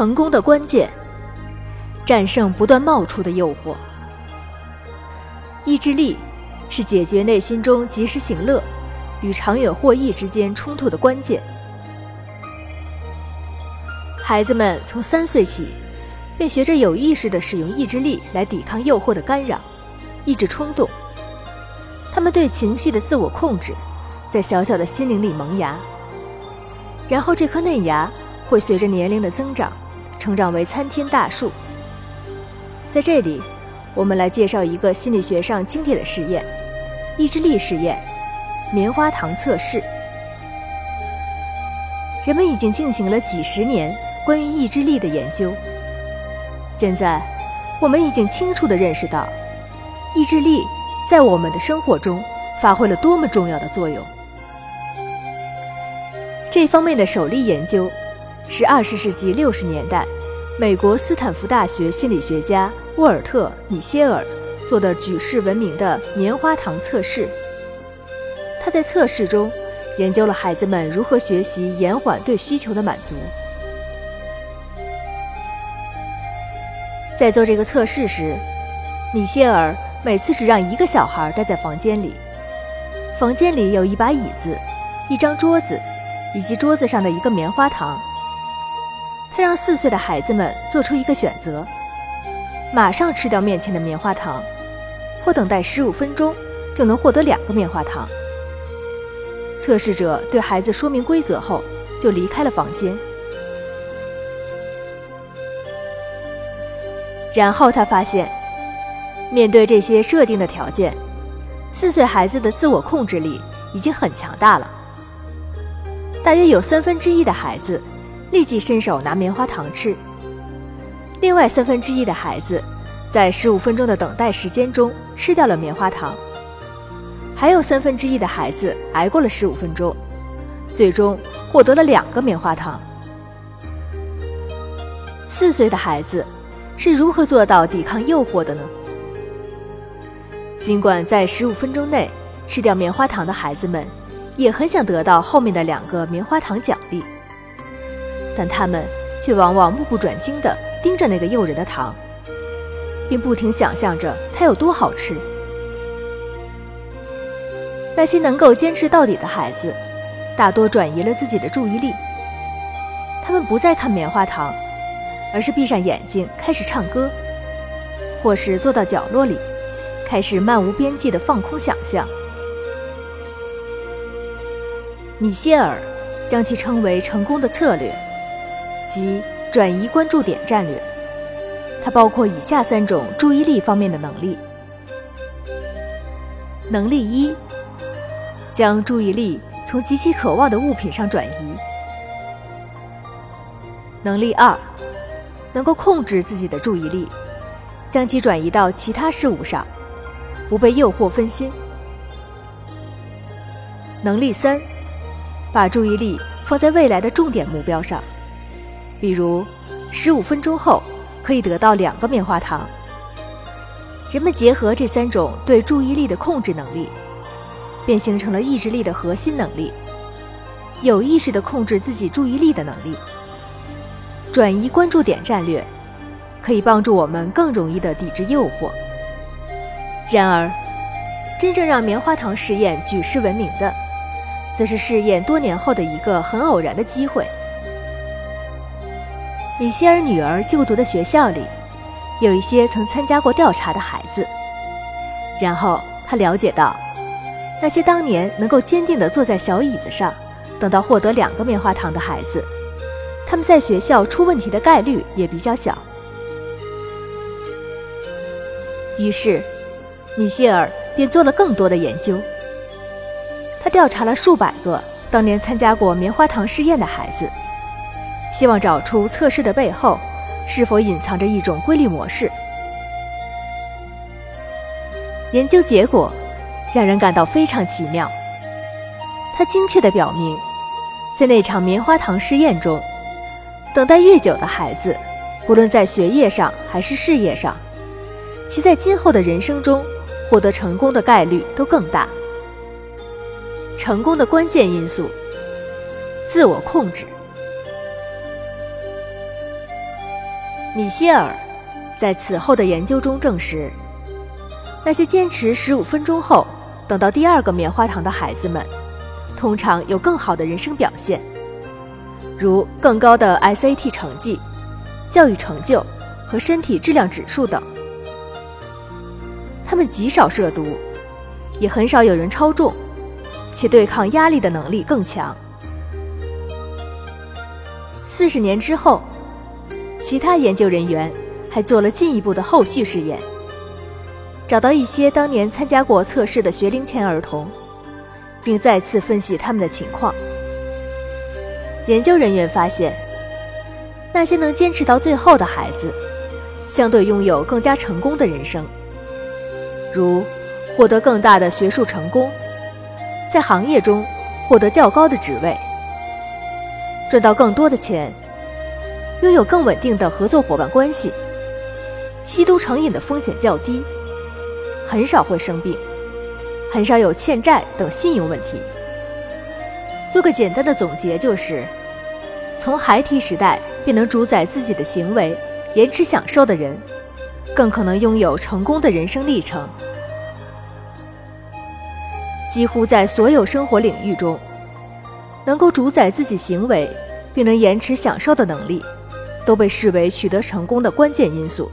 成功的关键，战胜不断冒出的诱惑。意志力是解决内心中及时行乐与长远获益之间冲突的关键。孩子们从三岁起，便学着有意识地使用意志力来抵抗诱惑的干扰，抑制冲动。他们对情绪的自我控制，在小小的心灵里萌芽。然后这颗嫩芽会随着年龄的增长，成长为参天大树。在这里，我们来介绍一个心理学上经典的实验——意志力实验——棉花糖测试。人们已经进行了几十年。关于意志力的研究，现在我们已经清楚地认识到，意志力在我们的生活中发挥了多么重要的作用。这方面的首例研究是二十世纪六十年代美国斯坦福大学心理学家沃尔特·米歇尔做的举世闻名的棉花糖测试。他在测试中研究了孩子们如何学习延缓对需求的满足。在做这个测试时，米歇尔每次只让一个小孩待在房间里。房间里有一把椅子、一张桌子，以及桌子上的一个棉花糖。他让四岁的孩子们做出一个选择：马上吃掉面前的棉花糖，或等待十五分钟就能获得两个棉花糖。测试者对孩子说明规则后，就离开了房间。然后他发现，面对这些设定的条件，四岁孩子的自我控制力已经很强大了。大约有三分之一的孩子立即伸手拿棉花糖吃，另外三分之一的孩子在十五分钟的等待时间中吃掉了棉花糖，还有三分之一的孩子挨过了十五分钟，最终获得了两个棉花糖。四岁的孩子。是如何做到抵抗诱惑的呢？尽管在十五分钟内吃掉棉花糖的孩子们也很想得到后面的两个棉花糖奖励，但他们却往往目不转睛地盯着那个诱人的糖，并不停想象着它有多好吃。那些能够坚持到底的孩子，大多转移了自己的注意力，他们不再看棉花糖。而是闭上眼睛开始唱歌，或是坐到角落里，开始漫无边际的放空想象。米歇尔将其称为成功的策略，即转移关注点战略。它包括以下三种注意力方面的能力：能力一，将注意力从极其渴望的物品上转移；能力二。能够控制自己的注意力，将其转移到其他事物上，不被诱惑分心。能力三，把注意力放在未来的重点目标上，比如十五分钟后可以得到两个棉花糖。人们结合这三种对注意力的控制能力，便形成了意志力的核心能力——有意识地控制自己注意力的能力。转移关注点战略可以帮助我们更容易地抵制诱惑。然而，真正让棉花糖实验举世闻名的，则是试验多年后的一个很偶然的机会。米歇尔女儿就读的学校里，有一些曾参加过调查的孩子。然后他了解到，那些当年能够坚定地坐在小椅子上，等到获得两个棉花糖的孩子。他们在学校出问题的概率也比较小。于是，米歇尔便做了更多的研究。他调查了数百个当年参加过棉花糖试验的孩子，希望找出测试的背后是否隐藏着一种规律模式。研究结果让人感到非常奇妙。它精确地表明，在那场棉花糖试验中。等待越久的孩子，不论在学业上还是事业上，其在今后的人生中获得成功的概率都更大。成功的关键因素：自我控制。米歇尔在此后的研究中证实，那些坚持十五分钟后等到第二个棉花糖的孩子们，通常有更好的人生表现，如更高的 SAT 成绩、教育成就和身体质量指数等。他们极少涉毒，也很少有人超重，且对抗压力的能力更强。四十年之后。其他研究人员还做了进一步的后续试验，找到一些当年参加过测试的学龄前儿童，并再次分析他们的情况。研究人员发现，那些能坚持到最后的孩子，相对拥有更加成功的人生，如获得更大的学术成功，在行业中获得较高的职位，赚到更多的钱。拥有更稳定的合作伙伴关系，吸毒成瘾的风险较低，很少会生病，很少有欠债等信用问题。做个简单的总结就是：从孩提时代便能主宰自己的行为、延迟享受的人，更可能拥有成功的人生历程。几乎在所有生活领域中，能够主宰自己行为并能延迟享受的能力。都被视为取得成功的关键因素。